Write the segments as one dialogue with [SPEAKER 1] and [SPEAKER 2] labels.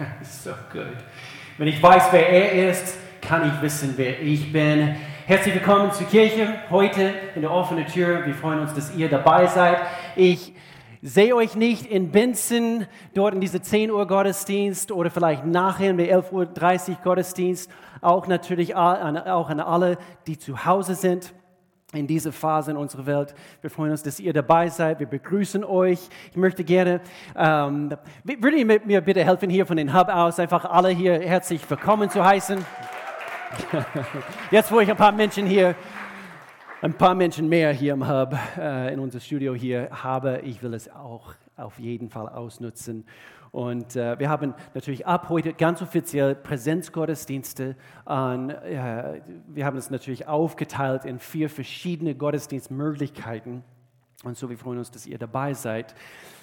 [SPEAKER 1] so gut. Wenn ich weiß, wer er ist, kann ich wissen, wer ich bin. Herzlich willkommen zur Kirche heute in der offenen Tür. Wir freuen uns, dass ihr dabei seid. Ich sehe euch nicht in Binzen, dort in diese 10 Uhr Gottesdienst oder vielleicht nachher in der 11.30 Uhr Gottesdienst. Auch natürlich auch an alle, die zu Hause sind in dieser Phase in unserer Welt. Wir freuen uns, dass ihr dabei seid. Wir begrüßen euch. Ich möchte gerne, ähm, würde ihr mir bitte helfen, hier von den Hub aus einfach alle hier herzlich willkommen zu heißen. Jetzt, wo ich ein paar Menschen hier, ein paar Menschen mehr hier im Hub, äh, in unser Studio hier habe, ich will es auch auf jeden Fall ausnutzen und äh, wir haben natürlich ab heute ganz offiziell Präsenzgottesdienste. An, äh, wir haben es natürlich aufgeteilt in vier verschiedene Gottesdienstmöglichkeiten. Und so, wir freuen uns, dass ihr dabei seid.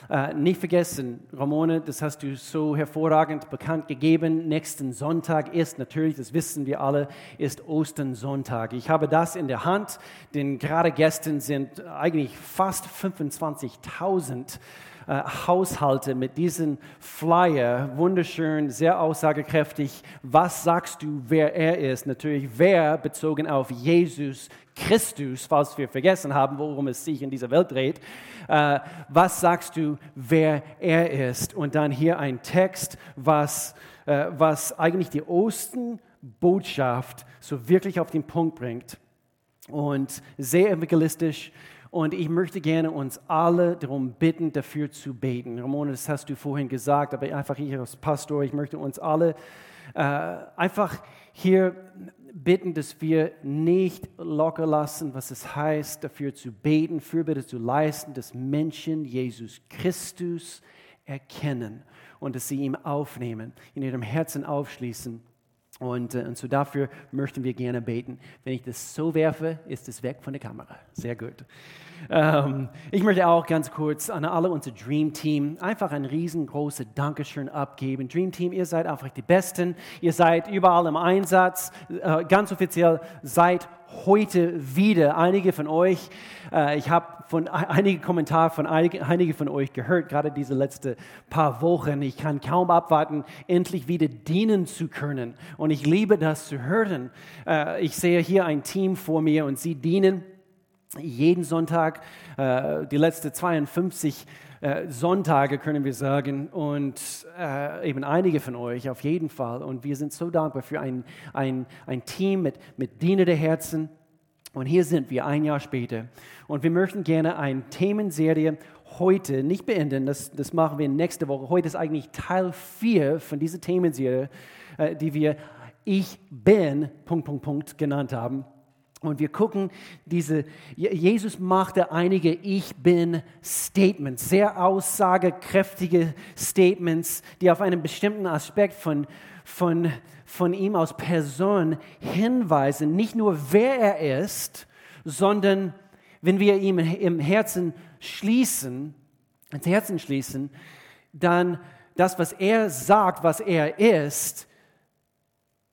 [SPEAKER 1] Äh, nicht vergessen, Ramone, das hast du so hervorragend bekannt gegeben. Nächsten Sonntag ist natürlich, das wissen wir alle, ist Osternsonntag. Ich habe das in der Hand, denn gerade gestern sind eigentlich fast 25.000 äh, Haushalte mit diesem Flyer, wunderschön, sehr aussagekräftig. Was sagst du, wer er ist? Natürlich, wer bezogen auf Jesus Christus, falls wir vergessen haben, worum es sich in dieser Welt dreht. Äh, was sagst du, wer er ist? Und dann hier ein Text, was, äh, was eigentlich die Ostenbotschaft so wirklich auf den Punkt bringt. Und sehr evangelistisch und ich möchte gerne uns alle darum bitten, dafür zu beten. Ramona, das hast du vorhin gesagt, aber einfach hier als Pastor, ich möchte uns alle äh, einfach hier bitten, dass wir nicht locker lassen, was es heißt, dafür zu beten, Fürbitte zu leisten, dass Menschen Jesus Christus erkennen und dass sie ihm aufnehmen, in ihrem Herzen aufschließen. Und, äh, und so dafür möchten wir gerne beten. Wenn ich das so werfe, ist es weg von der Kamera. Sehr gut. Ähm, ich möchte auch ganz kurz an alle unser Dream Team einfach ein riesengroßes Dankeschön abgeben. Dream Team, ihr seid einfach die Besten. Ihr seid überall im Einsatz. Äh, ganz offiziell seid heute wieder. Einige von euch, äh, ich habe von einige Kommentare von einige, einige von euch gehört, gerade diese letzten paar Wochen. Ich kann kaum abwarten, endlich wieder dienen zu können. Und ich liebe das zu hören. Äh, ich sehe hier ein Team vor mir und sie dienen jeden Sonntag, äh, die letzten 52 äh, Sonntage können wir sagen und eben einige von euch auf jeden Fall. Und wir sind so dankbar für ein, ein, ein Team mit, mit dienenden Herzen. Und hier sind wir ein Jahr später. Und wir möchten gerne eine Themenserie heute nicht beenden, das, das machen wir nächste Woche. Heute ist eigentlich Teil 4 von dieser Themenserie, äh, die wir Ich bin, genannt haben. Und wir gucken, diese, Jesus machte einige Ich bin Statements, sehr aussagekräftige Statements, die auf einen bestimmten Aspekt von, von, von ihm als Person hinweisen. Nicht nur wer er ist, sondern wenn wir ihm im Herzen schließen, ins Herzen schließen, dann das, was er sagt, was er ist,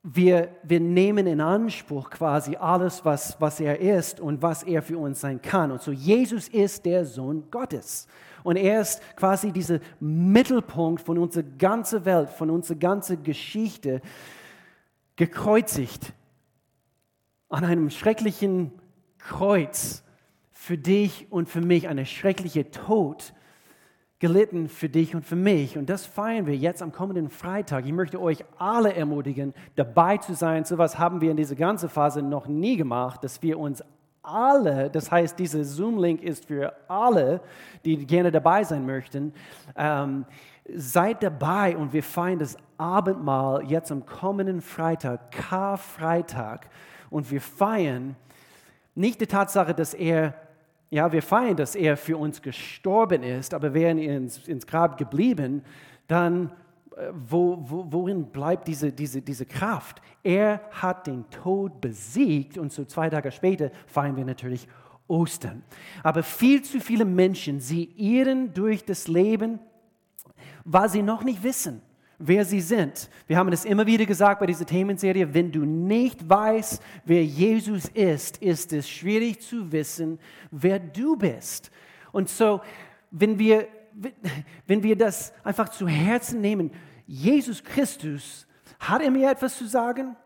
[SPEAKER 1] wir, wir nehmen in Anspruch quasi alles, was, was er ist und was er für uns sein kann. Und so Jesus ist der Sohn Gottes. Und er ist quasi dieser Mittelpunkt von unserer ganzen Welt, von unserer ganzen Geschichte, gekreuzigt an einem schrecklichen Kreuz für dich und für mich, eine schreckliche Tod gelitten für dich und für mich. Und das feiern wir jetzt am kommenden Freitag. Ich möchte euch alle ermutigen, dabei zu sein. So etwas haben wir in dieser ganzen Phase noch nie gemacht, dass wir uns alle, das heißt, dieser Zoom-Link ist für alle, die gerne dabei sein möchten. Ähm, seid dabei und wir feiern das Abendmahl jetzt am kommenden Freitag, Karfreitag. Und wir feiern nicht die Tatsache, dass er ja, wir feiern, dass er für uns gestorben ist, aber wäre er ins, ins Grab geblieben, dann wo, wo, worin bleibt diese, diese, diese Kraft? Er hat den Tod besiegt und so zwei Tage später feiern wir natürlich Ostern. Aber viel zu viele Menschen, sie irren durch das Leben, weil sie noch nicht wissen, wer sie sind. Wir haben es immer wieder gesagt bei dieser Themenserie, wenn du nicht weißt, wer Jesus ist, ist es schwierig zu wissen, wer du bist. Und so, wenn wir, wenn wir das einfach zu Herzen nehmen, Jesus Christus, hat er mir etwas zu sagen?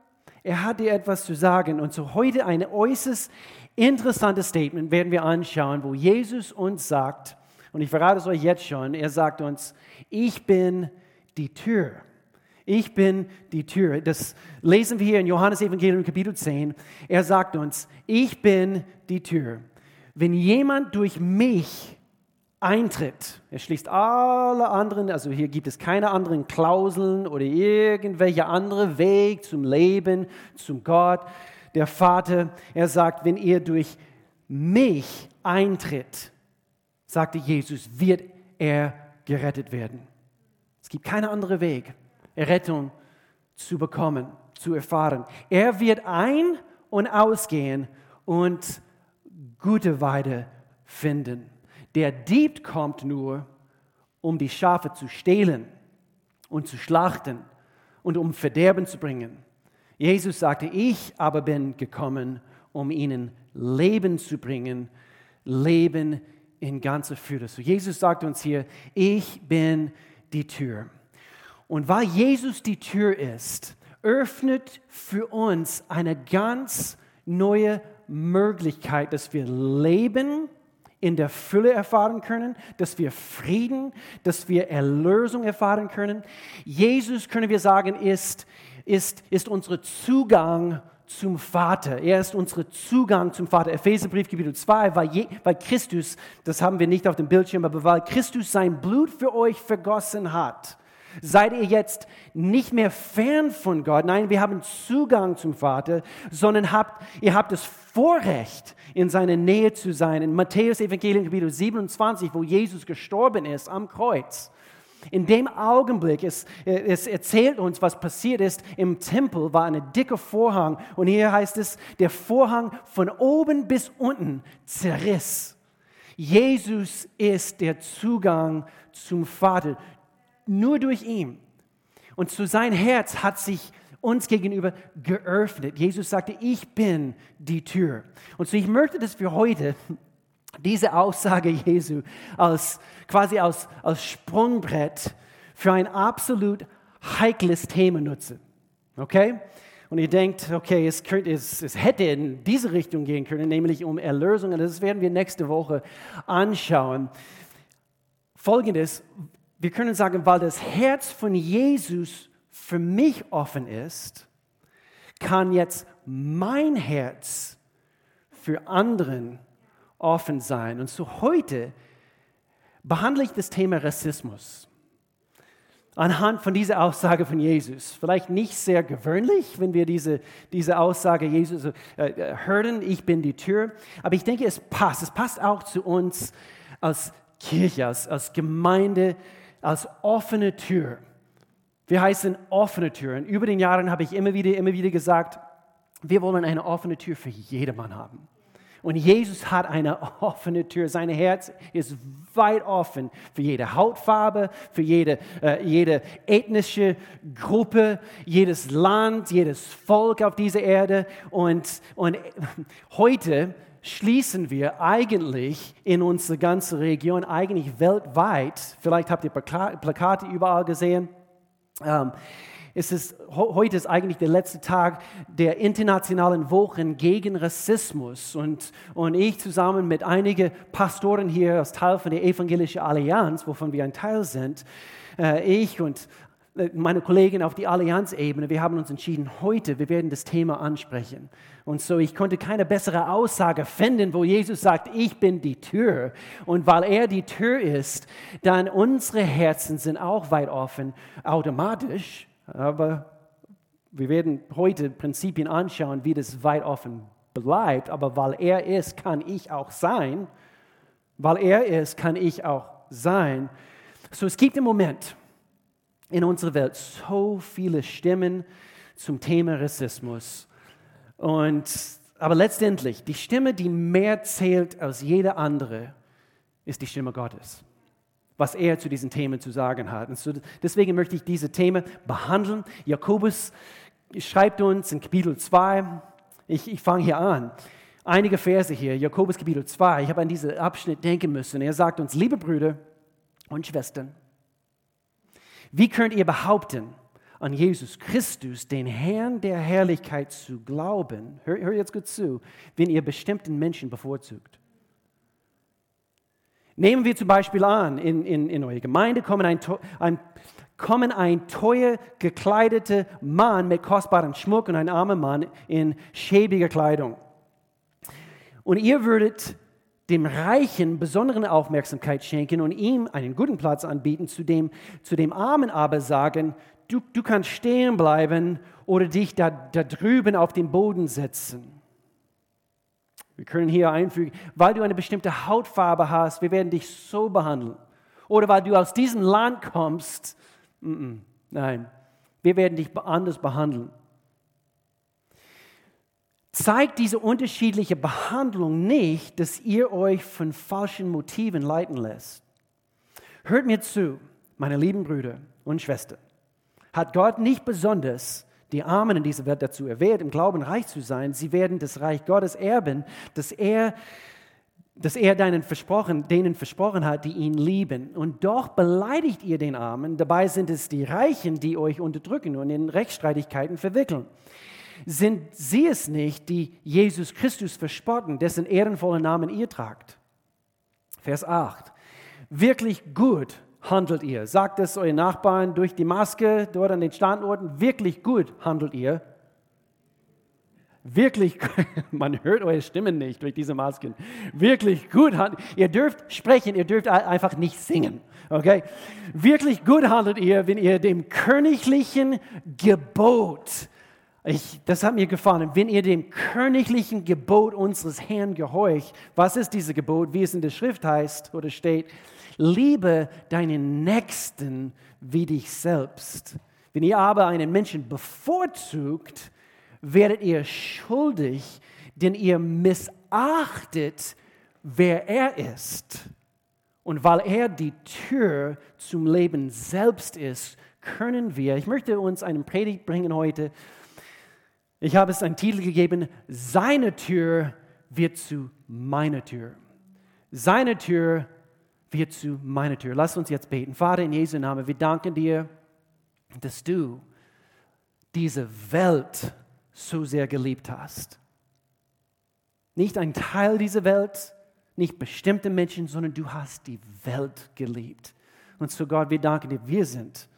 [SPEAKER 1] Er hat dir etwas zu sagen. Und so heute ein äußerst interessantes Statement werden wir anschauen, wo Jesus uns sagt, und ich verrate es euch jetzt schon, er sagt uns, ich bin die Tür. Ich bin die Tür. Das lesen wir hier in Johannes Evangelium Kapitel 10. Er sagt uns, ich bin die Tür. Wenn jemand durch mich eintritt, er schließt alle anderen, also hier gibt es keine anderen Klauseln oder irgendwelche andere Weg zum Leben, zum Gott, der Vater. Er sagt, wenn ihr durch mich eintritt, sagte Jesus, wird er gerettet werden. Es gibt keinen anderen Weg, Errettung zu bekommen, zu erfahren. Er wird ein- und ausgehen und gute Weide finden. Der Dieb kommt nur, um die Schafe zu stehlen und zu schlachten und um Verderben zu bringen. Jesus sagte, ich aber bin gekommen, um ihnen Leben zu bringen, Leben in ganzer Fülle. So Jesus sagt uns hier, ich bin die Tür. Und weil Jesus die Tür ist, öffnet für uns eine ganz neue Möglichkeit, dass wir leben in der Fülle erfahren können, dass wir Frieden, dass wir Erlösung erfahren können. Jesus, können wir sagen, ist, ist, ist unser Zugang zum Vater. Er ist unser Zugang zum Vater. Epheserbrief Kapitel 2, weil, je, weil Christus, das haben wir nicht auf dem Bildschirm, aber weil Christus sein Blut für euch vergossen hat, seid ihr jetzt nicht mehr fern von Gott. Nein, wir haben Zugang zum Vater, sondern habt, ihr habt das Vorrecht, in seiner Nähe zu sein. In Matthäus Evangelium Kapitel 27, wo Jesus gestorben ist am Kreuz. In dem Augenblick, es, es erzählt uns, was passiert ist. Im Tempel war ein dicker Vorhang. Und hier heißt es, der Vorhang von oben bis unten zerriss. Jesus ist der Zugang zum Vater nur durch ihn. Und zu sein Herz hat sich uns gegenüber geöffnet. Jesus sagte, ich bin die Tür. Und so ich möchte, dass wir heute diese Aussage Jesu als quasi als, als Sprungbrett für ein absolut heikles Thema nutzen. Okay? Und ihr denkt, okay, es, könnte, es, es, hätte in diese Richtung gehen können, nämlich um Erlösung. Und das werden wir nächste Woche anschauen. Folgendes, wir können sagen, weil das Herz von Jesus für mich offen ist, kann jetzt mein Herz für anderen offen sein. Und so heute behandle ich das Thema Rassismus anhand von dieser Aussage von Jesus. Vielleicht nicht sehr gewöhnlich, wenn wir diese, diese Aussage Jesus äh, äh hören, ich bin die Tür, aber ich denke, es passt. Es passt auch zu uns als Kirche, als, als Gemeinde, als offene Tür. Wir heißen offene Türen. Über den Jahren habe ich immer wieder, immer wieder gesagt, wir wollen eine offene Tür für jedermann haben. Und Jesus hat eine offene Tür. Sein Herz ist weit offen für jede Hautfarbe, für jede, äh, jede ethnische Gruppe, jedes Land, jedes Volk auf dieser Erde. Und, und heute schließen wir eigentlich in unsere ganze Region, eigentlich weltweit, vielleicht habt ihr Plakate überall gesehen, ähm, es ist, heute ist eigentlich der letzte Tag der internationalen Wochen gegen Rassismus. Und, und ich zusammen mit einigen Pastoren hier als Teil von der Evangelischen Allianz, wovon wir ein Teil sind, äh, ich und meine Kollegen auf die Allianzebene, wir haben uns entschieden, heute, wir werden das Thema ansprechen. Und so, ich konnte keine bessere Aussage finden, wo Jesus sagt, ich bin die Tür. Und weil er die Tür ist, dann unsere Herzen sind auch weit offen, automatisch. Aber wir werden heute Prinzipien anschauen, wie das weit offen bleibt. Aber weil er ist, kann ich auch sein. Weil er ist, kann ich auch sein. So, es gibt im Moment in unserer Welt so viele Stimmen zum Thema Rassismus. Und, aber letztendlich, die Stimme, die mehr zählt als jede andere, ist die Stimme Gottes. Was er zu diesen Themen zu sagen hat. Und so, deswegen möchte ich diese Themen behandeln. Jakobus schreibt uns in Kapitel 2, ich, ich fange hier an, einige Verse hier, Jakobus Kapitel 2, ich habe an diesen Abschnitt denken müssen. Er sagt uns, liebe Brüder und Schwestern, Wie könnt ihr behaupten, an Jesus Christus, den Herrn der Herrlichkeit, zu glauben? Hör, hör jetzt gut zu, wenn ihr bestimmten Menschen bevorzugt. Nehmen wir zum Beispiel an, in, in, in eure Gemeinde kommen ein, ein, kommen ein teuer gekleideter Mann mit kostbarem Schmuck und ein armer Mann in schäbiger Kleidung. Und ihr würdet dem Reichen besonderen Aufmerksamkeit schenken und ihm einen guten Platz anbieten, zu dem, zu dem Armen aber sagen, du, du kannst stehen bleiben oder dich da, da drüben auf den Boden setzen. Wir können hier einfügen, weil du eine bestimmte Hautfarbe hast, wir werden dich so behandeln. Oder weil du aus diesem Land kommst, nein, wir werden dich anders behandeln. Zeigt diese unterschiedliche Behandlung nicht, dass ihr euch von falschen Motiven leiten lässt. Hört mir zu, meine lieben Brüder und Schwestern. Hat Gott nicht besonders die Armen in dieser Welt dazu erwählt, im Glauben reich zu sein. Sie werden das Reich Gottes erben, das er, das er deinen versprochen, denen versprochen hat, die ihn lieben. Und doch beleidigt ihr den Armen. Dabei sind es die Reichen, die euch unterdrücken und in Rechtsstreitigkeiten verwickeln. Sind sie es nicht, die Jesus Christus verspotten, dessen ehrenvollen Namen ihr tragt? Vers 8. Wirklich gut handelt ihr? Sagt es euren Nachbarn durch die Maske dort an den Standorten, wirklich gut handelt ihr? Wirklich, man hört eure Stimmen nicht durch diese Masken. Wirklich gut handelt ihr. dürft sprechen, ihr dürft einfach nicht singen. Okay? Wirklich gut handelt ihr, wenn ihr dem königlichen Gebot, ich, das hat mir gefallen, wenn ihr dem königlichen Gebot unseres Herrn gehorcht. Was ist dieses Gebot, wie es in der Schrift heißt oder steht? liebe deinen Nächsten wie dich selbst. Wenn ihr aber einen Menschen bevorzugt, werdet ihr schuldig, denn ihr missachtet, wer er ist. Und weil er die Tür zum Leben selbst ist, können wir, ich möchte uns einen Predigt bringen heute. Ich habe es einen Titel gegeben, seine Tür wird zu meiner Tür. Seine Tür wird zu meiner Tür. Lass uns jetzt beten. Vater, in Jesu Namen, wir danken dir, dass du diese Welt so sehr geliebt hast. Nicht ein Teil dieser Welt, nicht bestimmte Menschen, sondern du hast die Welt geliebt. Und so Gott, wir danken dir, wir sind,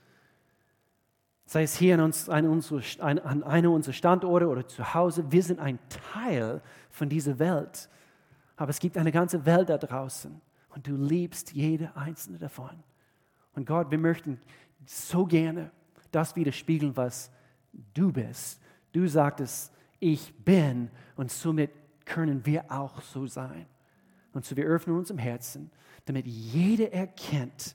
[SPEAKER 1] sei es hier an, uns, an, unsere, an einer unserer Standorte oder zu Hause, wir sind ein Teil von dieser Welt. Aber es gibt eine ganze Welt da draußen und du liebst jede einzelne davon. Und Gott, wir möchten so gerne das widerspiegeln, was du bist. Du sagtest, ich bin und somit können wir auch so sein. Und so wir öffnen uns im Herzen, damit jeder erkennt,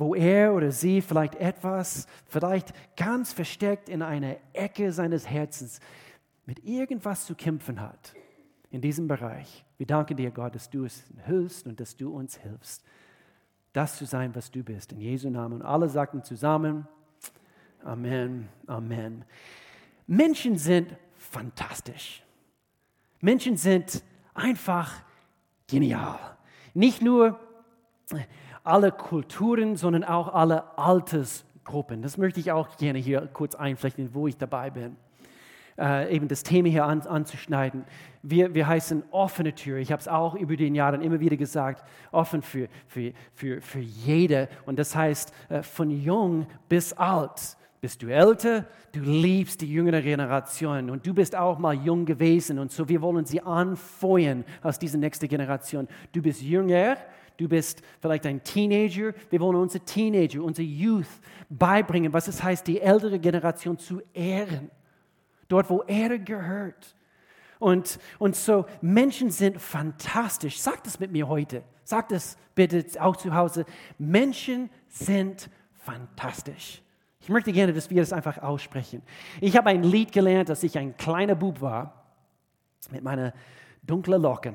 [SPEAKER 1] wo er oder sie vielleicht etwas, vielleicht ganz versteckt in einer Ecke seines Herzens mit irgendwas zu kämpfen hat in diesem Bereich. Wir danken dir, Gott, dass du es hilfst und dass du uns hilfst, das zu sein, was du bist. In Jesu Namen. Und alle sagten zusammen, Amen, Amen. Menschen sind fantastisch. Menschen sind einfach genial. Nicht nur alle Kulturen, sondern auch alle Altersgruppen. Das möchte ich auch gerne hier kurz einflechten, wo ich dabei bin äh, eben das Thema hier an, anzuschneiden. Wir, wir heißen offene Tür. Ich habe es auch über den Jahren immer wieder gesagt, offen für, für, für, für jede. Und das heißt, äh, von jung bis alt. Bist du älter? Du liebst die jüngere Generation und du bist auch mal jung gewesen und so wir wollen sie anfeuern aus dieser nächsten Generation. Du bist jünger, du bist vielleicht ein Teenager. Wir wollen unsere Teenager, unsere Youth beibringen, was es heißt, die ältere Generation zu ehren dort, wo er gehört. Und, und so, Menschen sind fantastisch. Sag das mit mir heute. Sag das bitte auch zu Hause. Menschen sind fantastisch. Ich möchte gerne, dass wir das einfach aussprechen. Ich habe ein Lied gelernt, als ich ein kleiner Bub war, mit meiner dunklen Locken.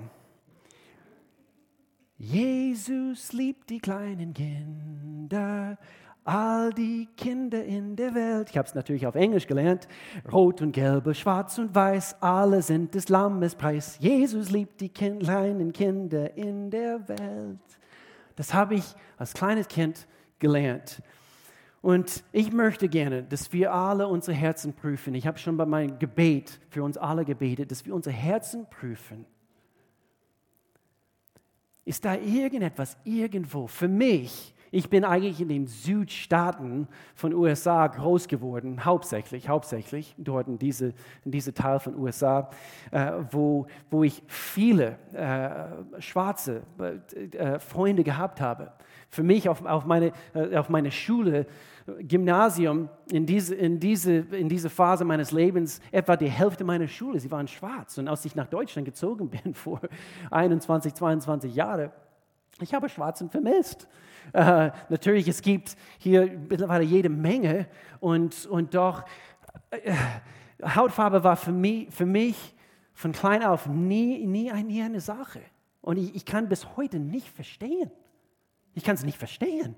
[SPEAKER 1] Jesus liebt die kleinen Kinder, all die Kinder in der Welt, ich habe es natürlich auf Englisch gelernt, rot und gelb, schwarz und weiß, alle sind des Lammes Preis. Jesus liebt die kind, kleinen Kinder in der Welt. Das habe ich als kleines Kind gelernt. Und ich möchte gerne, dass wir alle unsere Herzen prüfen. Ich habe schon bei meinem Gebet für uns alle gebetet, dass wir unsere Herzen prüfen. Ist da irgendetwas irgendwo für mich? Ich bin eigentlich in den Südstaaten von USA groß geworden, hauptsächlich, hauptsächlich dort in diese, in diese Teil von USA, äh, wo, wo ich viele äh, schwarze äh, Freunde gehabt habe. Für mich auf, auf, meine, äh, auf meine Schule Gymnasium, in diese, in, diese, in diese Phase meines Lebens, etwa die Hälfte meiner Schule, sie waren schwarz. Und als ich nach Deutschland gezogen bin vor 21, 22 Jahren, ich habe Schwarzen vermisst. Äh, natürlich, es gibt hier mittlerweile jede Menge und, und doch, äh, Hautfarbe war für mich, für mich von klein auf nie, nie, nie eine Sache. Und ich, ich kann bis heute nicht verstehen. Ich kann es nicht verstehen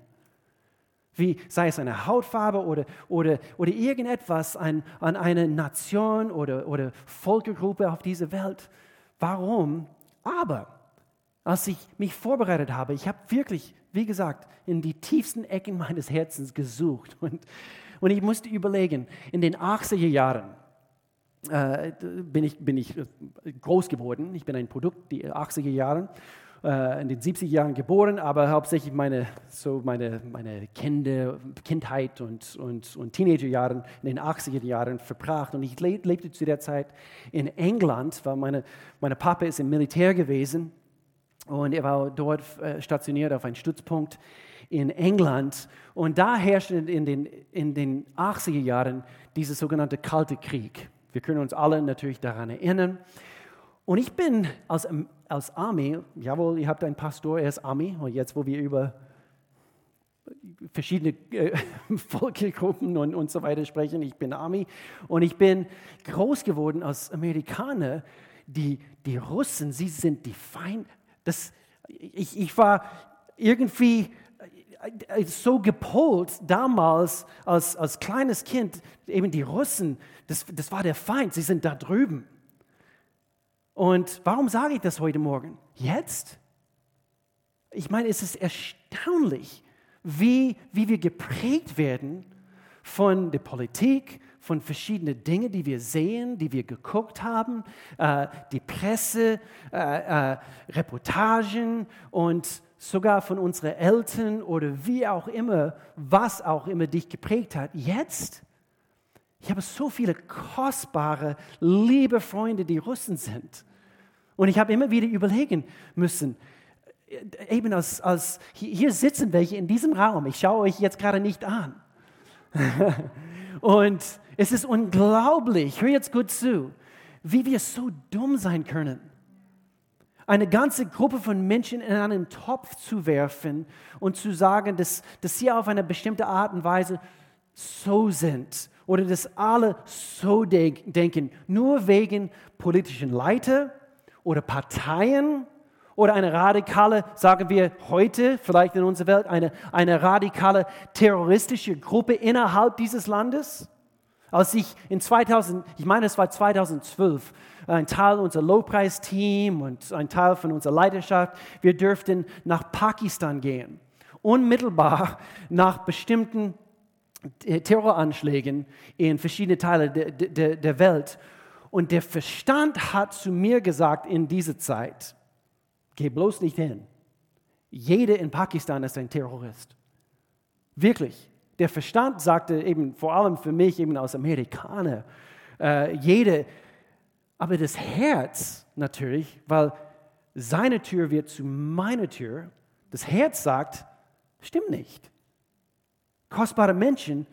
[SPEAKER 1] wie sei es eine Hautfarbe oder, oder, oder irgendetwas an, an eine Nation oder, oder Volkergruppe auf dieser Welt. Warum? Aber als ich mich vorbereitet habe, ich habe wirklich, wie gesagt, in die tiefsten Ecken meines Herzens gesucht und, und ich musste überlegen, in den 80er Jahren, äh, bin, ich, bin ich groß geworden. Ich bin ein Produkt der 80er Jahre äh, in den 70er Jahren geboren, aber hauptsächlich meine, so meine, meine Kinder, Kindheit und, und, und Teenagerjahren in den 80er Jahren verbracht. Und ich lebte zu der Zeit in England, weil meine, meine Papa ist im Militär gewesen und er war dort äh, stationiert auf einem Stützpunkt in England. Und da herrschte in den, in den 80er Jahren dieser sogenannte Kalte Krieg. Wir können uns alle natürlich daran erinnern. Und ich bin als, als Army, jawohl, ihr habt einen Pastor, er ist Army, und jetzt, wo wir über verschiedene äh, Volksgruppen und, und so weiter sprechen, ich bin Army und ich bin groß geworden als Amerikaner. Die, die Russen, sie sind die Feind. Das, ich, ich war irgendwie äh, so gepolt damals als, als kleines Kind, eben die Russen, das, das war der Feind, sie sind da drüben. Und warum sage ich das heute Morgen? Jetzt? Ich meine, es ist erstaunlich, wie, wie wir geprägt werden von der Politik, von verschiedenen Dingen, die wir sehen, die wir geguckt haben, äh, die Presse, äh, äh, Reportagen und sogar von unseren Eltern oder wie auch immer, was auch immer dich geprägt hat. Jetzt ich habe so viele kostbare, liebe Freunde, die Russen sind. Und ich habe immer wieder überlegen müssen, äh, eben als, als hier sitzen welche in diesem Raum, ich schaue euch jetzt gerade nicht an. Und es ist unglaublich, hör jetzt gut zu, wie wir so dumm sein können. Eine ganze Gruppe von Menschen in einen Topf zu werfen und zu sagen, dass, dass sie auf eine bestimmte Art und Weise so sind oder dass alle so denken, nur wegen politischen Leiter oder Parteien oder eine radikale, sagen wir heute, vielleicht in unserer Welt, eine, eine radikale terroristische Gruppe innerhalb dieses Landes? Als ich in 2000, ich meine es war 2012, ein Teil unser Lowpreis-Team und ein Teil von unserer Leidenschaft, wir dürften nach Pakistan gehen. Unmittelbar nach bestimmten Terroranschlägen in verschiedene Teile der, der, der Welt. Und der Verstand hat zu mir gesagt in dieser Zeit, geh bloß nicht hin. Jeder in Pakistan ist ein Terrorist. Wirklich. Der Verstand sagte eben, vor allem für mich, eben als Amerikaner, äh, jede, aber das Herz natürlich, weil seine Tür wird zu meiner Tür, das Herz sagt, stimmt nicht kostbare Menschen.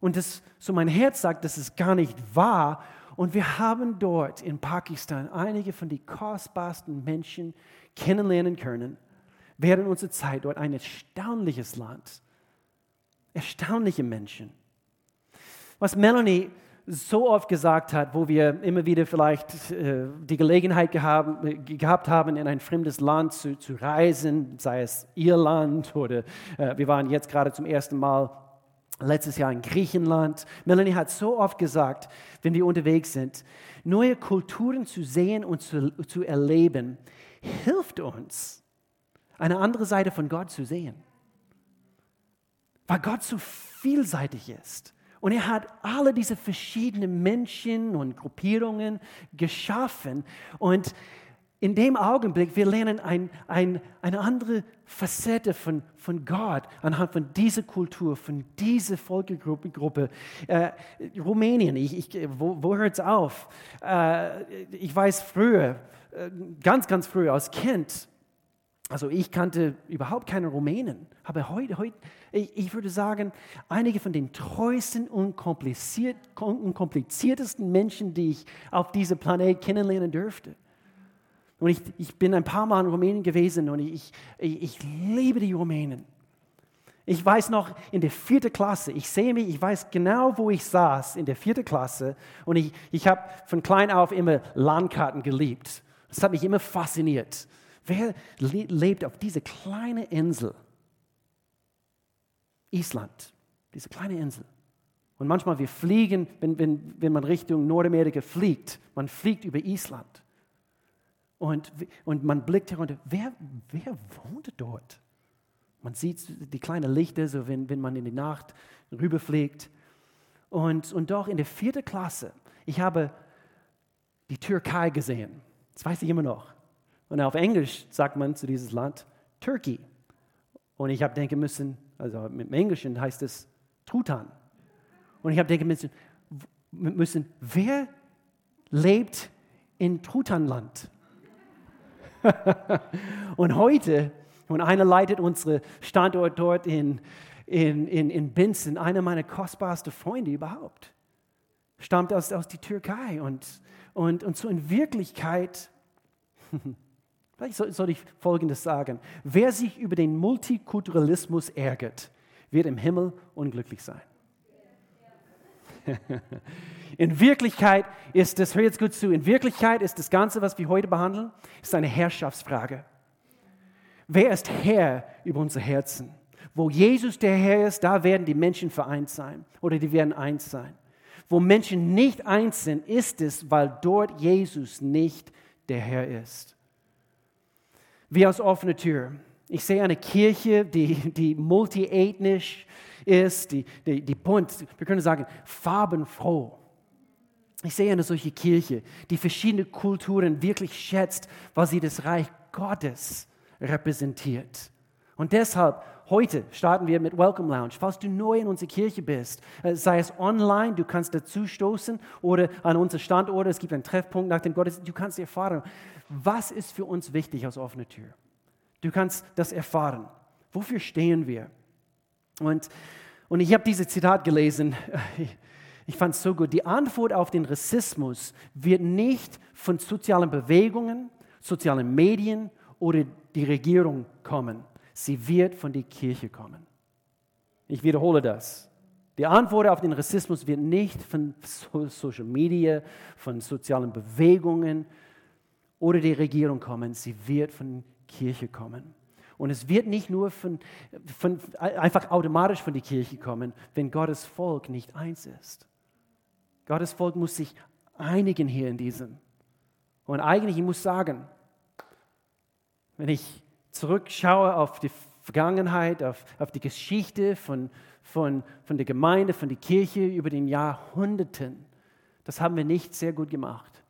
[SPEAKER 1] Und das, so mein Herz sagt, das ist gar nicht wahr. Und wir haben dort in Pakistan einige von den kostbarsten Menschen kennenlernen können während unserer Zeit dort. Ein erstaunliches Land. Erstaunliche Menschen. Was Melanie so oft gesagt hat, wo wir immer wieder vielleicht äh, die Gelegenheit gehabt, äh, gehabt haben, in ein fremdes Land zu, zu reisen, sei es Irland oder äh, wir waren jetzt gerade zum ersten Mal letztes Jahr in Griechenland. Melanie hat so oft gesagt, wenn wir unterwegs sind, neue Kulturen zu sehen und zu, zu erleben, hilft uns, eine andere Seite von Gott zu sehen. weil Gott so vielseitig ist. Und er hat alle diese verschiedenen Menschen und Gruppierungen geschaffen. Und in dem Augenblick, wir lernen ein, ein, eine andere Facette von, von Gott anhand von dieser Kultur, von dieser Volksgruppe. Äh, Rumänien, ich, ich, wo, wo hört es auf? Äh, ich weiß früher, äh, ganz, ganz früher als Kind, also ich kannte überhaupt keine Rumänen, aber heute, heute ich, ich würde sagen, einige von den treuesten und kompliziertesten Menschen, die ich auf diesem Planet kennenlernen dürfte. Und ich, ich bin ein paar Mal in Rumänien gewesen und ich, ich, ich liebe die Rumänen. Ich weiß noch in der vierten Klasse, ich sehe mich, ich weiß genau, wo ich saß in der vierten Klasse und ich, ich habe von klein auf immer Landkarten geliebt. Das hat mich immer fasziniert. Wer lebt auf dieser kleinen Insel? Island, diese kleine Insel. Und manchmal wir fliegen, wenn, wenn, wenn man Richtung Nordamerika fliegt, man fliegt über Island. Und, und man blickt herunter, wer, wer wohnt dort? Man sieht die kleinen Lichter, so wenn, wenn man in die Nacht rüberfliegt. Und, und doch in der vierten Klasse, ich habe die Türkei gesehen. Das weiß ich immer noch. Und auf Englisch sagt man zu diesem Land Turkey. Und ich habe denken müssen, also dem Englischen heißt es Truthahn. Und ich habe denken müssen, müssen, wer lebt in Truthanland? und heute, und einer leitet unseren Standort dort in, in, in, in Binzen, einer meiner kostbarsten Freunde überhaupt, stammt aus, aus der Türkei. Und, und, und so in Wirklichkeit, vielleicht soll, soll ich Folgendes sagen, wer sich über den Multikulturalismus ärgert, wird im Himmel unglücklich sein. In Wirklichkeit ist das, hör jetzt gut zu, in Wirklichkeit ist das Ganze, was wir heute behandeln, ist eine Herrschaftsfrage. Wer ist Herr über unser Herzen? Wo Jesus der Herr ist, da werden die Menschen vereint sein oder die werden eins sein. Wo Menschen nicht eins sind, ist es, weil dort Jesus nicht der Herr ist. Wie aus offener Tür. Ich sehe eine Kirche, die, die multiethnisch ist, die, die, die bunt, wir können sagen, farbenfroh. Ich sehe eine solche Kirche, die verschiedene Kulturen wirklich schätzt, weil sie das Reich Gottes repräsentiert. Und deshalb, heute starten wir mit Welcome Lounge. Falls du neu in unserer Kirche bist, äh, sei es online, du kannst dazu stoßen oder an unser Standort, es gibt einen Treffpunkt nach dem Gottesdienst, du kannst erfahren, was ist für uns wichtig aus offener Tür. Du kannst das erfahren. Wofür stehen wir? Und, und ich habe dieses Zitat gelesen. Ich fand es so gut. Die Antwort auf den Rassismus wird nicht von sozialen Bewegungen, sozialen Medien oder die Regierung kommen. Sie wird von der Kirche kommen. Ich wiederhole das. Die Antwort auf den Rassismus wird nicht von Social Media, von sozialen Bewegungen oder der Regierung kommen. Sie wird von der Kirche kommen. Und es wird nicht nur von, von, einfach automatisch von der Kirche kommen, wenn Gottes Volk nicht eins ist. Gottes Volk muss sich einigen hier in diesem. Und eigentlich, ich muss sagen, wenn ich zurückschaue auf die Vergangenheit, auf, auf die Geschichte von, von, von der Gemeinde, von der Kirche über den Jahrhunderten, das haben wir nicht sehr gut gemacht.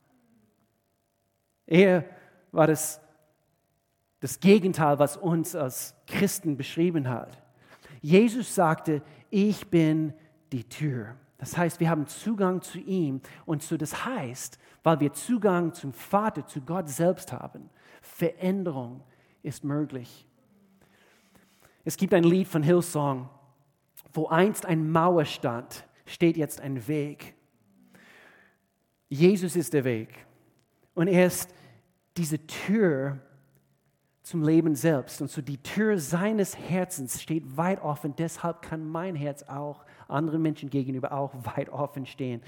[SPEAKER 1] Eher war das das Gegenteil, was uns als Christen beschrieben hat. Jesus sagte, ich bin die Tür. Das heißt, wir haben Zugang zu ihm und so das heißt, weil wir Zugang zum Vater, zu Gott selbst haben, Veränderung ist möglich. Es gibt ein Lied von Hillsong, wo einst ein Mauer stand, steht jetzt ein Weg. Jesus ist der Weg und er ist diese Tür zum Leben selbst. Und so die Tür seines Herzens steht weit offen. Deshalb kann mein Herz auch anderen Menschen gegenüber auch weit offen stehen.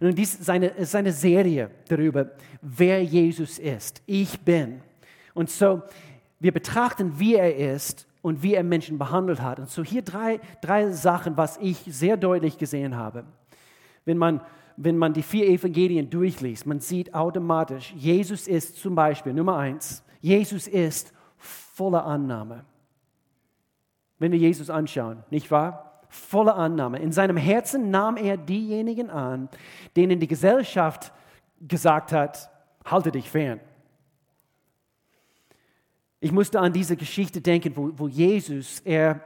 [SPEAKER 1] Und dies ist eine, ist Serie darüber, wer Jesus ist. Ich bin. Und so, wir betrachten, wie er ist und wie er Menschen behandelt hat. Und so hier drei, drei Sachen, was ich sehr deutlich gesehen habe. Wenn man, wenn man die vier Evangelien durchliest, man sieht automatisch, Jesus ist zum Beispiel Nummer eins, Jesus ist voller Annahme. wenn wir Jesus anschauen, nicht wahr? Voller Annahme. In seinem Herzen nahm er diejenigen an, denen die Gesellschaft gesagt hat, halte dich fern. Ich musste an diese Geschichte denken, wo, wo Jesus, er,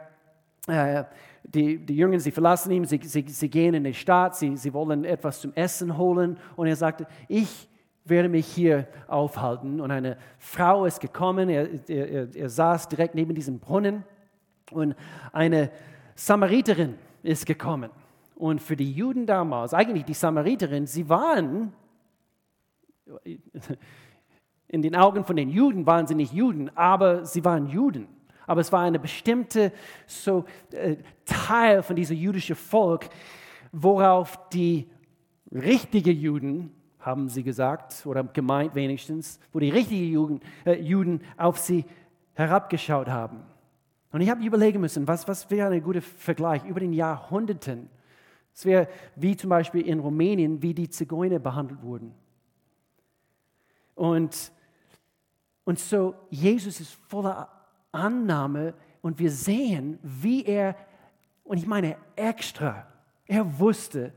[SPEAKER 1] äh, die, die Jünger, sie verlassen ihn, sie, sie, sie gehen in die Stadt, sie, sie wollen etwas zum Essen holen und er sagte, ich werde mich hier aufhalten. Und eine Frau ist gekommen, er, er, er saß direkt neben diesem Brunnen und eine Samariterin ist gekommen. Und für die Juden damals, eigentlich die Samariterin, sie waren in den Augen von den Juden waren sie nicht Juden, aber sie waren Juden. Aber es war eine bestimmte so, äh, Teil von diesem jüdischen Volk, worauf die richtigen Juden, haben sie gesagt, oder gemeint wenigstens, wo die richtigen Juden, äh, Juden auf sie herabgeschaut haben. Und ich habe überlegen müssen, was, was wäre ein guter Vergleich über den Jahrhunderten. Es wäre wie zum Beispiel in Rumänien, wie die Zigeuner behandelt wurden. Und, und so, Jesus ist voller Annahme und wir sehen, wie er, und ich meine extra, er wusste,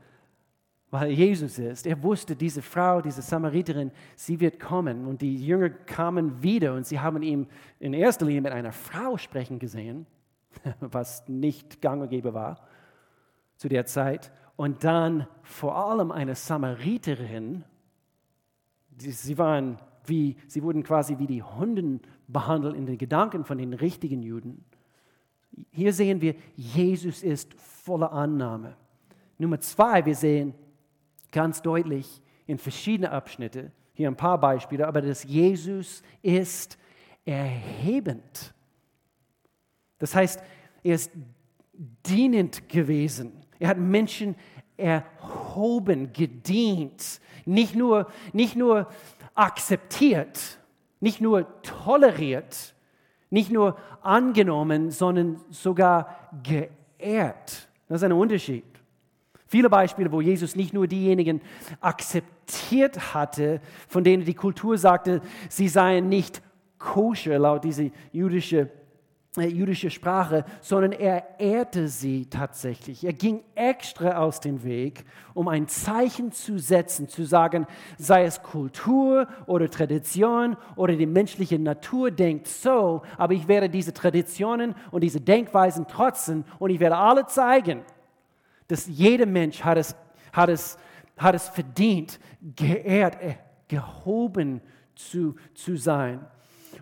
[SPEAKER 1] weil Jesus ist, er wusste, diese Frau, diese Samariterin, sie wird kommen. Und die Jünger kamen wieder und sie haben ihn in erster Linie mit einer Frau sprechen gesehen, was nicht gang und gäbe war zu der Zeit. Und dann vor allem eine Samariterin, sie waren wie, sie wurden quasi wie die Hunden behandelt in den Gedanken von den richtigen Juden. Hier sehen wir, Jesus ist voller Annahme. Nummer zwei, wir sehen ganz deutlich in verschiedenen Abschnitten, hier ein paar Beispiele, aber dass Jesus ist erhebend. Das heißt, er ist dienend gewesen. Er hat Menschen erhoben, gedient, nicht nur, nicht nur akzeptiert, nicht nur toleriert, nicht nur angenommen, sondern sogar geehrt. Das ist ein Unterschied. Viele Beispiele, wo Jesus nicht nur diejenigen akzeptiert hatte, von denen die Kultur sagte, sie seien nicht koscher laut dieser jüdischen äh, jüdische Sprache, sondern er ehrte sie tatsächlich. Er ging extra aus dem Weg, um ein Zeichen zu setzen, zu sagen, sei es Kultur oder Tradition oder die menschliche Natur denkt so, aber ich werde diese Traditionen und diese Denkweisen trotzen und ich werde alle zeigen, dass jeder Mensch hat es, hat es, hat es verdient, geehrt, äh, gehoben zu, zu sein.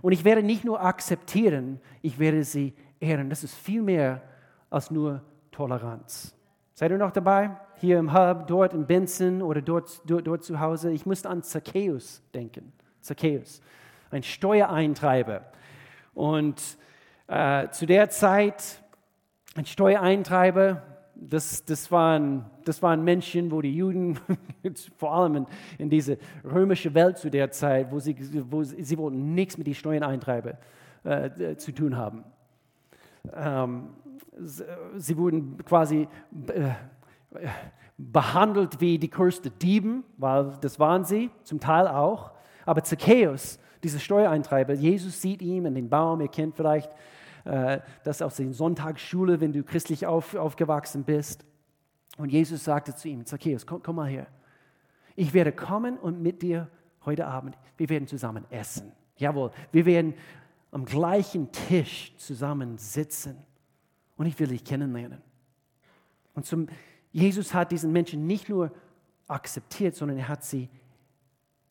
[SPEAKER 1] Und ich werde nicht nur akzeptieren, ich werde sie ehren. Das ist viel mehr als nur Toleranz. Seid ihr noch dabei? Hier im Hub, dort in Benson oder dort, dort, dort zu Hause. Ich musste an Zacchaeus denken. Zacchaeus, ein Steuereintreiber. Und äh, zu der Zeit, ein Steuereintreiber, das, das, waren, das waren Menschen, wo die Juden, vor allem in, in diese römische Welt zu der Zeit, wo sie, wo sie, sie wollten nichts mit den Steuereintreibern äh, zu tun haben. Ähm, sie wurden quasi äh, behandelt wie die größten Dieben, weil das waren sie, zum Teil auch. Aber Zacchaeus, dieser Steuereintreiber, Jesus sieht ihn in den Baum, ihr kennt vielleicht das aus der Sonntagsschule, wenn du christlich auf, aufgewachsen bist. Und Jesus sagte zu ihm, Zacchaeus, komm, komm mal her. Ich werde kommen und mit dir heute Abend, wir werden zusammen essen. Jawohl, wir werden am gleichen Tisch zusammen sitzen. Und ich will dich kennenlernen. Und zum, Jesus hat diesen Menschen nicht nur akzeptiert, sondern er hat sie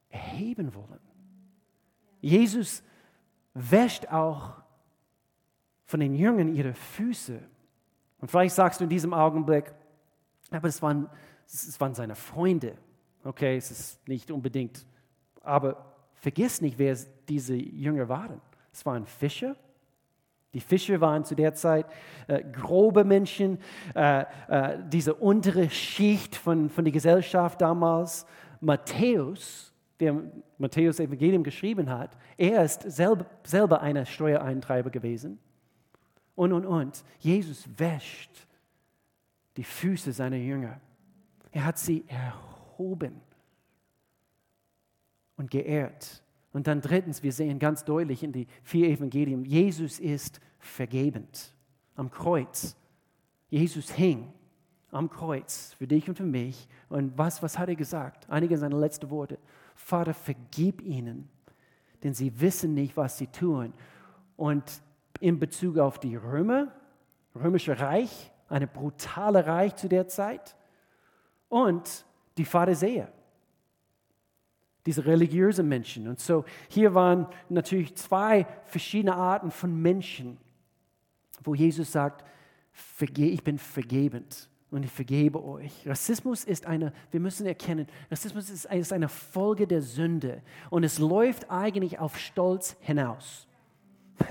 [SPEAKER 1] erheben wollen. Jesus wäscht auch von den Jüngern ihre Füße. Und vielleicht sagst du in diesem Augenblick, aber es waren, es waren seine Freunde. Okay, es ist nicht unbedingt, aber vergiss nicht, wer diese Jünger waren. Es waren Fischer. Die Fischer waren zu der Zeit äh, grobe Menschen, äh, äh, diese untere Schicht von, von der Gesellschaft damals. Matthäus, der Matthäus Evangelium geschrieben hat, er ist selber, selber ein Steuereintreiber gewesen und, und, und. Jesus wäscht die Füße seiner Jünger. Er hat sie erhoben und geehrt. Und dann drittens, wir sehen ganz deutlich in die vier Evangelien, Jesus ist vergebend. am Kreuz. Jesus hing am Kreuz für dich und für mich. Und was, was hat er gesagt? Einige seiner letzten Worte. Vater, vergib ihnen, denn sie wissen nicht, was sie tun. Und in Bezug auf die Römer, römische Reich, eine brutale Reich zu der Zeit, und die Pharisäer, diese religiösen Menschen. Und so hier waren natürlich zwei verschiedene Arten von Menschen, wo Jesus sagt, ich bin vergebend und ich vergebe euch. Rassismus ist eine, wir müssen erkennen, Rassismus ist, eine Folge der Sünde und es läuft eigentlich auf Stolz hinaus.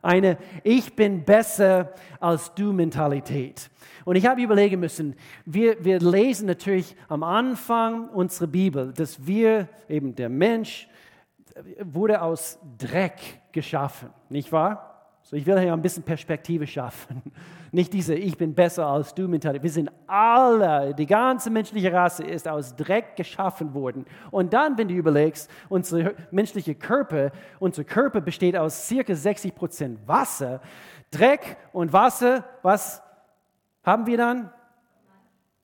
[SPEAKER 1] Eine Ich bin besser als du Mentalität. Und ich habe überlegen müssen, wir, wir lesen natürlich am Anfang unserer Bibel, dass wir, eben der Mensch, wurde aus Dreck geschaffen, nicht wahr? So, ich will hier ein bisschen Perspektive schaffen. Nicht diese Ich bin besser als du Mentalität. Wir sind alle, die ganze menschliche Rasse ist aus Dreck geschaffen worden. Und dann, wenn du überlegst, unser menschlicher Körper, unser Körper besteht aus circa 60 Prozent Wasser. Dreck und Wasser, was haben wir dann?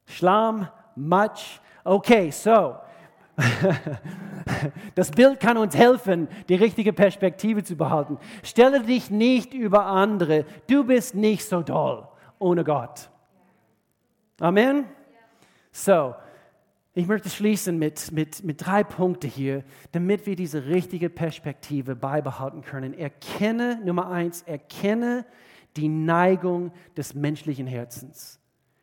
[SPEAKER 1] Schlamm, Matsch. Okay, so Das Bild kann uns helfen, die richtige Perspektive zu behalten. Stelle dich nicht über andere. Du bist nicht so toll ohne Gott. Amen? So, ich möchte schließen mit, mit, mit drei Punkten hier, damit wir diese richtige Perspektive beibehalten können. Erkenne, Nummer eins, erkenne die Neigung des menschlichen Herzens.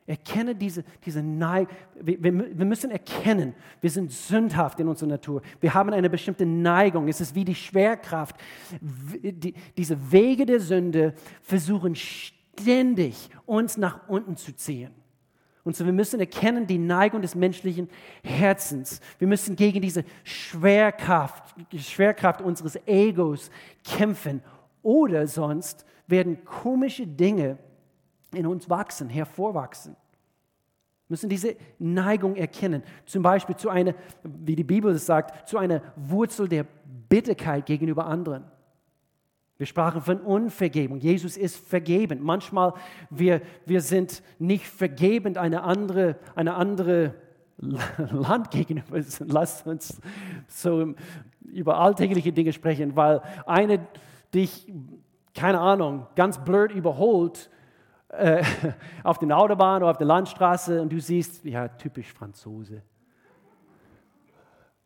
[SPEAKER 1] Erkenne diese, diese Neigung. Wir, wir, wir, müssen erkennen, wir sind sündhaft in unserer Natur. Wir haben eine bestimmte Neigung. Es ist wie die Schwerkraft. Die, diese Wege der Sünde versuchen ständig uns nach unten zu ziehen. Und so, wir müssen erkennen die Neigung des menschlichen Herzens. Wir müssen gegen diese Schwerkraft, Schwerkraft unseres Egos kämpfen. Oder sonst werden komische Dinge in uns wachsen, hervorwachsen. Wir müssen diese Neigung erkennen. Zum Beispiel zu einer, wie die Bibel es sagt, zu einer Wurzel der Bitterkeit gegenüber anderen. Wir sprachen von Unvergebung. Jesus ist vergebend. Manchmal wir, wir sind nicht vergebend eine andere, eine andere Land gegenüber. Lasst uns so über alltägliche Dinge sprechen, weil eine dich, keine Ahnung, ganz blöd überholt äh, auf der Autobahn oder auf der Landstraße und du siehst, ja, typisch Franzose.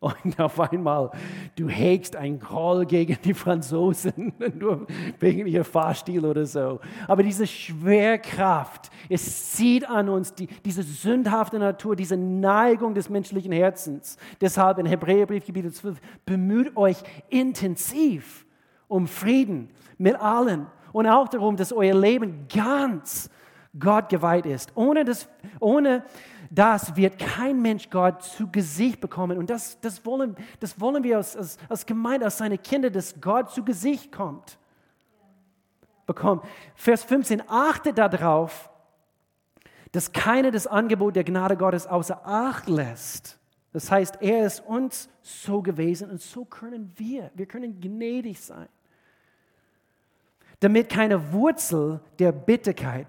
[SPEAKER 1] Und auf einmal, du hegst ein Groll gegen die Franzosen, nur wegen ihr Fahrstil oder so. Aber diese Schwerkraft, es zieht an uns die, diese sündhafte Natur, diese Neigung des menschlichen Herzens. Deshalb in Hebräerbrief Kapitel 12, bemüht euch intensiv um Frieden mit allen und auch darum, dass euer Leben ganz Gott geweiht ist. Ohne das, ohne das wird kein Mensch Gott zu Gesicht bekommen. Und das, das, wollen, das wollen wir als, als, als Gemeinde, als seine Kinder, dass Gott zu Gesicht kommt. Bekommen. Vers 15, achte darauf, dass keiner das Angebot der Gnade Gottes außer Acht lässt. Das heißt, er ist uns so gewesen und so können wir. Wir können gnädig sein damit keine Wurzel der Bitterkeit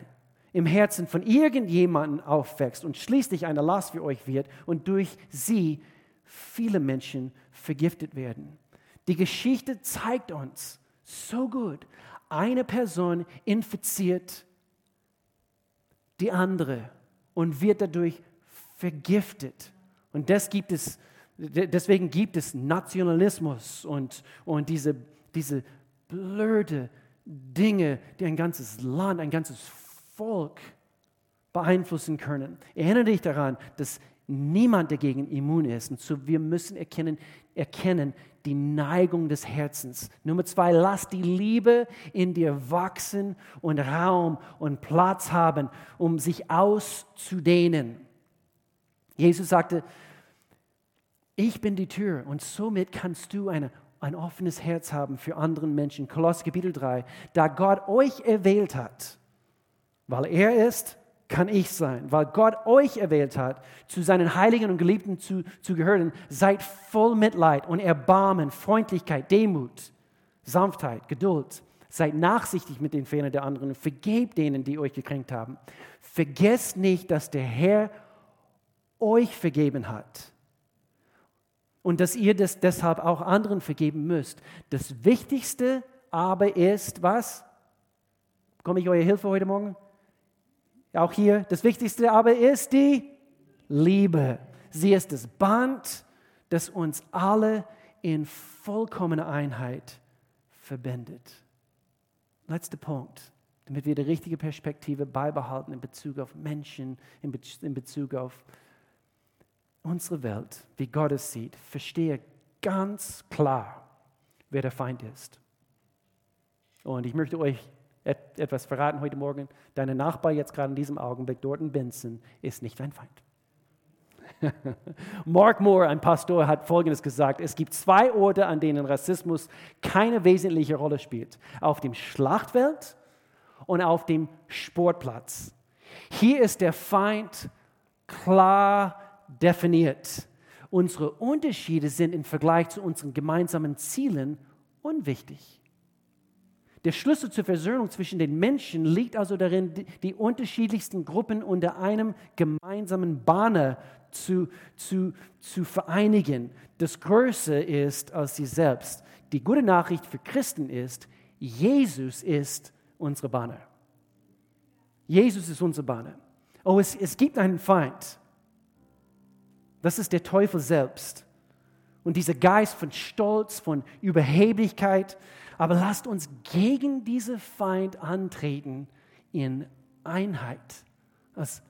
[SPEAKER 1] im Herzen von irgendjemandem aufwächst und schließlich eine Last für euch wird und durch sie viele Menschen vergiftet werden. Die Geschichte zeigt uns so gut, eine Person infiziert die andere und wird dadurch vergiftet. Und das gibt es, deswegen gibt es Nationalismus und, und diese, diese blöde Dinge, die ein ganzes Land, ein ganzes Volk beeinflussen können. Erinnere dich daran, dass niemand dagegen immun ist. Und so wir müssen erkennen, erkennen die Neigung des Herzens. Nummer zwei, lass die Liebe in dir wachsen und Raum und Platz haben, um sich auszudehnen. Jesus sagte, ich bin die Tür und somit kannst du eine ein offenes Herz haben für anderen Menschen. Kolosser Kapitel 3. Da Gott euch erwählt hat, weil er ist, kann ich sein. Weil Gott euch erwählt hat, zu seinen Heiligen und Geliebten zu, zu gehören, seid voll Mitleid und Erbarmen, Freundlichkeit, Demut, Sanftheit, Geduld. Seid nachsichtig mit den Fehlern der anderen und vergebt denen, die euch gekränkt haben. Vergesst nicht, dass der Herr euch vergeben hat und dass ihr das deshalb auch anderen vergeben müsst. Das Wichtigste aber ist, was? Komme ich eure Hilfe heute Morgen? Auch hier, das Wichtigste aber ist die Liebe. Sie ist das Band, das uns alle in vollkommener Einheit verbindet. Letzter Punkt, damit wir die richtige Perspektive beibehalten in Bezug auf Menschen, in Bezug auf unsere Welt, wie Gott es sieht. Verstehe ganz klar, wer der Feind ist. Und ich möchte euch etwas verraten heute Morgen. Deine Nachbar jetzt gerade in diesem Augenblick dort in Benson ist nicht dein Feind. Mark Moore, ein Pastor, hat Folgendes gesagt. Es gibt zwei Orte, an denen Rassismus keine wesentliche Rolle spielt. Auf dem Schlachtfeld und auf dem Sportplatz. Hier ist der Feind klar definiert. Unsere Unterschiede sind im Vergleich zu unseren gemeinsamen Zielen unwichtig. Der Schlüssel zur Versöhnung zwischen den Menschen liegt also darin, die unterschiedlichsten Gruppen unter einem gemeinsamen Banner zu, zu, zu vereinigen, das größer ist als sie selbst. Die gute Nachricht für Christen ist, Jesus ist unsere Banner. Jesus ist unsere Banner. Oh, es, es gibt einen Feind. Das ist der Teufel selbst. Und dieser Geist von Stolz, von Überheblichkeit. Aber lasst uns gegen diesen Feind antreten in Einheit, als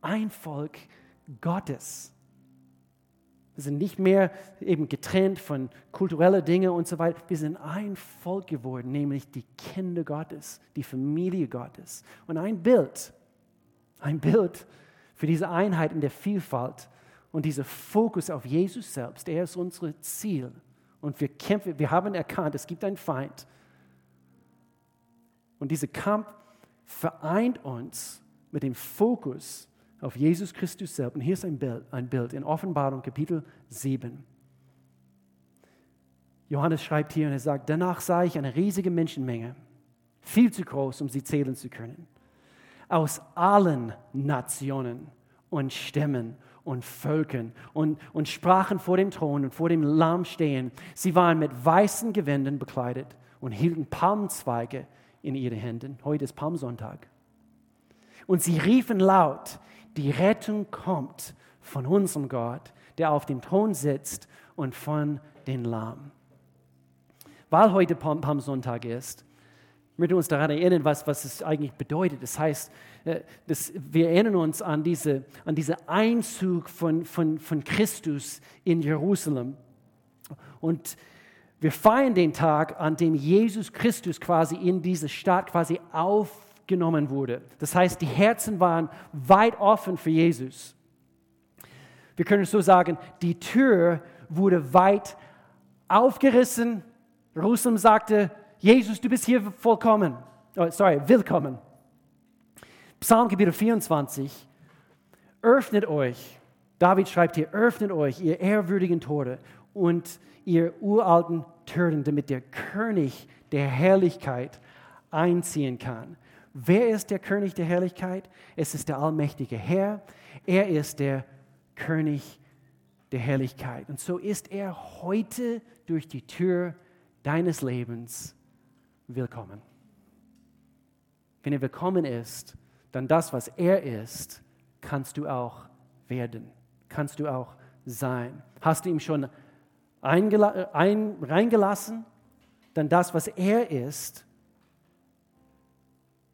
[SPEAKER 1] ein Volk Gottes. Wir sind nicht mehr eben getrennt von kulturellen Dingen und so weiter. Wir sind ein Volk geworden, nämlich die Kinder Gottes, die Familie Gottes. Und ein Bild, ein Bild für diese Einheit in der Vielfalt und dieser Fokus auf Jesus selbst. Er ist unser Ziel. Und wir kämpfen, wir haben erkannt, es gibt einen Feind. Und dieser Kampf vereint uns mit dem Fokus auf Jesus Christus selbst. Und hier ist ein Bild, ein Bild in Offenbarung Kapitel 7. Johannes schreibt hier und er sagt, danach sah ich eine riesige Menschenmenge, viel zu groß, um sie zählen zu können, aus allen Nationen und Stämmen und Völkern und, und sprachen vor dem Thron und vor dem Lamm stehen. Sie waren mit weißen Gewändern bekleidet und hielten Palmzweige in ihren Händen. Heute ist Palmsonntag. Und sie riefen laut, die Rettung kommt von unserem Gott, der auf dem Thron sitzt und von den Lamm. Weil heute Palmsonntag ist, möchte uns daran erinnern, was, was es eigentlich bedeutet. Das heißt, das, wir erinnern uns an diesen an diese Einzug von, von, von Christus in Jerusalem. Und wir feiern den Tag, an dem Jesus Christus quasi in diese Stadt quasi auf genommen wurde. Das heißt, die Herzen waren weit offen für Jesus. Wir können so sagen, die Tür wurde weit aufgerissen. Jerusalem sagte, Jesus, du bist hier vollkommen. Oh, sorry, willkommen. Psalm Kapitel 24. Öffnet euch. David schreibt hier, öffnet euch, ihr ehrwürdigen Tore und ihr uralten Türen, damit der König der Herrlichkeit einziehen kann. Wer ist der König der Herrlichkeit? Es ist der allmächtige Herr. Er ist der König der Herrlichkeit. Und so ist er heute durch die Tür deines Lebens willkommen. Wenn er willkommen ist, dann das, was er ist, kannst du auch werden, kannst du auch sein. Hast du ihm schon ein, reingelassen, dann das, was er ist,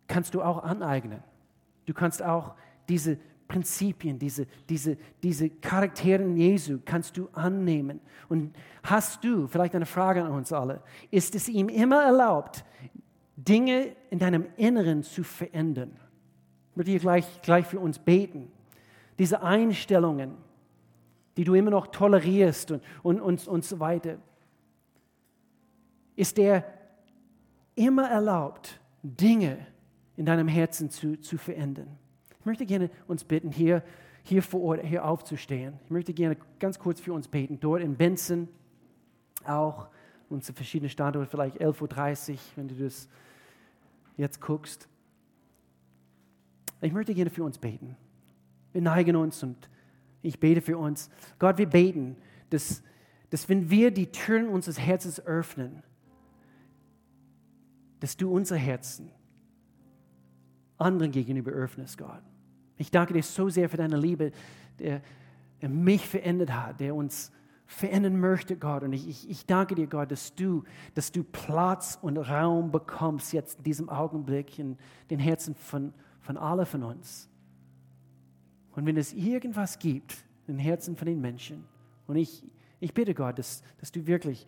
[SPEAKER 1] kannst du auch aneignen. Du kannst auch diese Prinzipien, diese, diese, diese Charaktere Jesu kannst du annehmen. Und hast du, vielleicht eine Frage an uns alle, ist es ihm immer erlaubt, Dinge in deinem Inneren zu verändern? Ich würde hier gleich, gleich für uns beten. Diese Einstellungen, die du immer noch tolerierst und, und, und, und so weiter. Ist er immer erlaubt, Dinge in deinem Herzen zu, zu verändern. Ich möchte gerne uns bitten, hier, hier vor Ort, hier aufzustehen. Ich möchte gerne ganz kurz für uns beten. Dort in Benson auch, unsere verschiedenen Standorte, vielleicht 11.30 Uhr, wenn du das jetzt guckst. Ich möchte gerne für uns beten. Wir neigen uns und ich bete für uns. Gott, wir beten, dass, dass wenn wir die Türen unseres Herzens öffnen, dass du unser Herzen anderen gegenüber öffnest, Gott. Ich danke dir so sehr für deine Liebe, der, der mich verändert hat, der uns verändern möchte, Gott. Und ich, ich, ich danke dir, Gott, dass du, dass du Platz und Raum bekommst jetzt in diesem Augenblick in den Herzen von, von allen von uns. Und wenn es irgendwas gibt in den Herzen von den Menschen, und ich, ich bitte Gott, dass, dass du wirklich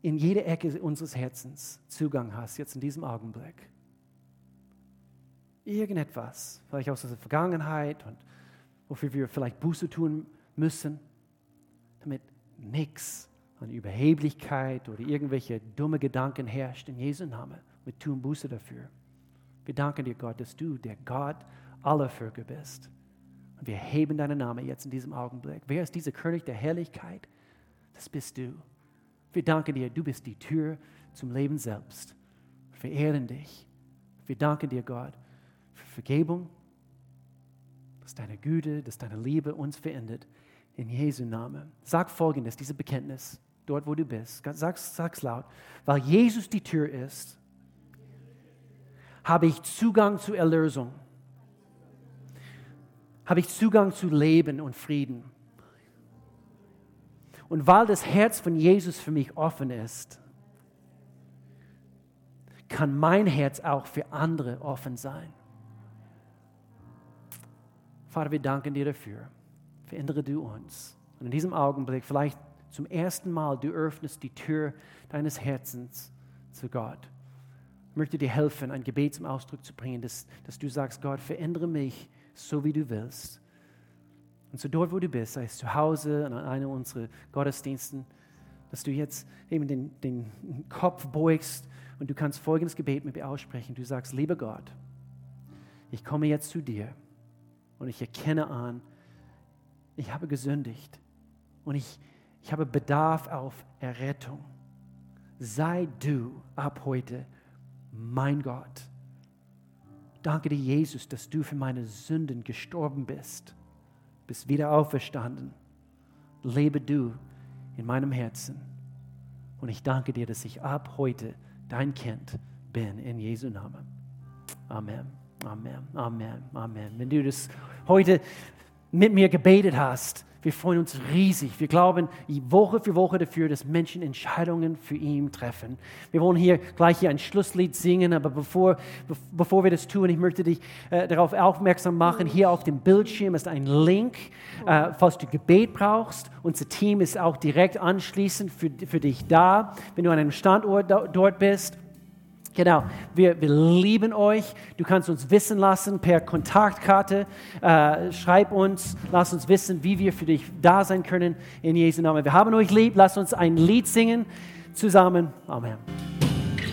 [SPEAKER 1] in jede Ecke unseres Herzens Zugang hast, jetzt in diesem Augenblick. Irgendetwas, vielleicht aus der Vergangenheit und wofür wir vielleicht Buße tun müssen, damit nichts an Überheblichkeit oder irgendwelche dumme Gedanken herrscht in Jesu Namen. Wir tun Buße dafür. Wir danken dir, Gott, dass du der Gott aller Völker bist. Und wir heben deinen Namen jetzt in diesem Augenblick. Wer ist dieser König der Herrlichkeit? Das bist du. Wir danken dir, du bist die Tür zum Leben selbst. Wir ehren dich. Wir danken dir, Gott, für Vergebung, dass deine Güte, dass deine Liebe uns verändert. In Jesu Namen. Sag folgendes, diese Bekenntnis, dort wo du bist. Sag, sag's laut. Weil Jesus die Tür ist, habe ich Zugang zur Erlösung. Habe ich Zugang zu Leben und Frieden. Und weil das Herz von Jesus für mich offen ist, kann mein Herz auch für andere offen sein. Vater, wir danken dir dafür. Verändere du uns. Und in diesem Augenblick, vielleicht zum ersten Mal, du öffnest die Tür deines Herzens zu Gott möchte dir helfen, ein Gebet zum Ausdruck zu bringen, dass, dass du sagst, Gott, verändere mich so, wie du willst. Und so dort, wo du bist, sei es zu Hause, an einem unserer Gottesdiensten, dass du jetzt eben den, den Kopf beugst und du kannst folgendes Gebet mit mir aussprechen. Du sagst, lieber Gott, ich komme jetzt zu dir und ich erkenne an, ich habe gesündigt und ich, ich habe Bedarf auf Errettung. Sei du ab heute mein Gott, danke dir, Jesus, dass du für meine Sünden gestorben bist, bist wieder auferstanden. Lebe du in meinem Herzen. Und ich danke dir, dass ich ab heute dein Kind bin, in Jesu Namen. Amen. Amen. Amen. Amen. Wenn du das heute mit mir gebetet hast, wir freuen uns riesig. Wir glauben Woche für Woche dafür, dass Menschen Entscheidungen für ihn treffen. Wir wollen hier gleich hier ein Schlusslied singen, aber bevor, bevor wir das tun, ich möchte dich äh, darauf aufmerksam machen, hier auf dem Bildschirm ist ein Link, äh, falls du Gebet brauchst. Unser Team ist auch direkt anschließend für, für dich da, wenn du an einem Standort dort bist. Genau, wir, wir lieben euch. Du kannst uns wissen lassen per Kontaktkarte. Äh, schreib uns, lass uns wissen, wie wir für dich da sein können in Jesu Namen. Wir haben euch lieb. Lass uns ein Lied singen zusammen. Amen.